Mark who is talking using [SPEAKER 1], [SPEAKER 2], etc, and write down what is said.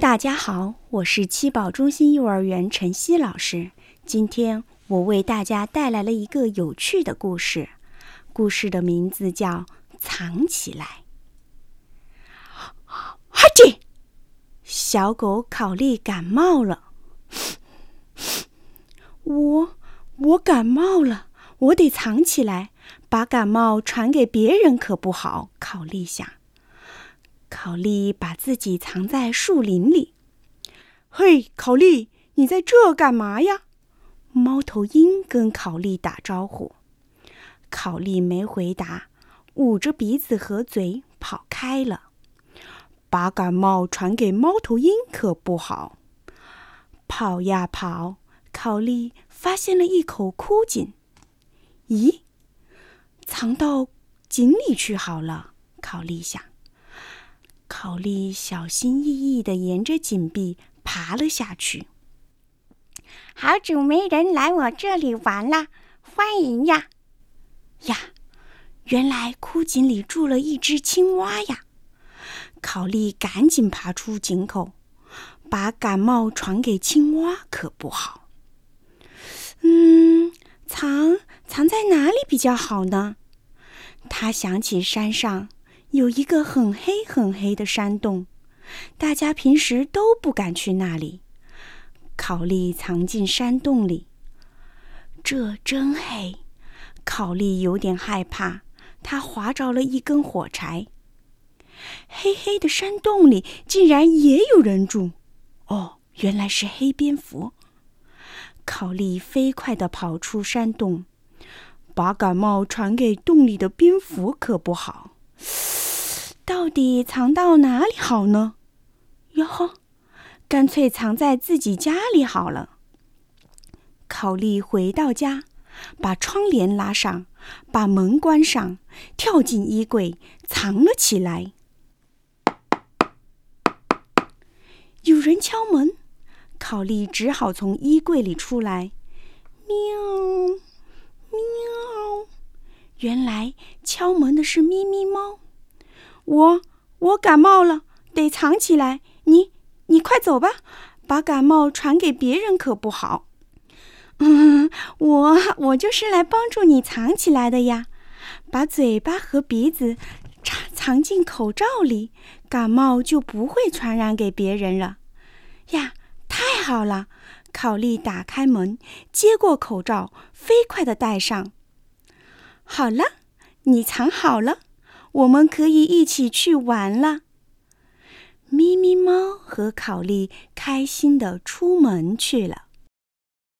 [SPEAKER 1] 大家好，我是七宝中心幼儿园晨曦老师。今天我为大家带来了一个有趣的故事，故事的名字叫《藏起来》。哈嚏！小狗考利感冒了。我我感冒了，我得藏起来，把感冒传给别人可不好。考利想。考利把自己藏在树林里。嘿，考利，你在这干嘛呀？猫头鹰跟考利打招呼。考利没回答，捂着鼻子和嘴跑开了。把感冒传给猫头鹰可不好。跑呀跑，考利发现了一口枯井。咦，藏到井里去好了。考利想。考利小心翼翼地沿着井壁爬了下去。
[SPEAKER 2] 好久没人来我这里玩了，欢迎呀！
[SPEAKER 1] 呀，原来枯井里住了一只青蛙呀！考利赶紧爬出井口，把感冒传给青蛙可不好。嗯，藏藏在哪里比较好呢？他想起山上。有一个很黑很黑的山洞，大家平时都不敢去那里。考利藏进山洞里，这真黑，考利有点害怕。他划着了一根火柴，黑黑的山洞里竟然也有人住。哦，原来是黑蝙蝠。考利飞快地跑出山洞，把感冒传给洞里的蝙蝠可不好。到底藏到哪里好呢？哟呵，干脆藏在自己家里好了。考利回到家，把窗帘拉上，把门关上，跳进衣柜藏了起来。有人敲门，考利只好从衣柜里出来。喵，喵！原来敲门的是咪咪猫。我我感冒了，得藏起来。你你快走吧，把感冒传给别人可不好。嗯，我我就是来帮助你藏起来的呀。把嘴巴和鼻子藏藏进口罩里，感冒就不会传染给别人了。呀，太好了！考利打开门，接过口罩，飞快地戴上。好了，你藏好了。我们可以一起去玩了。咪咪猫和考利开心的出门去了。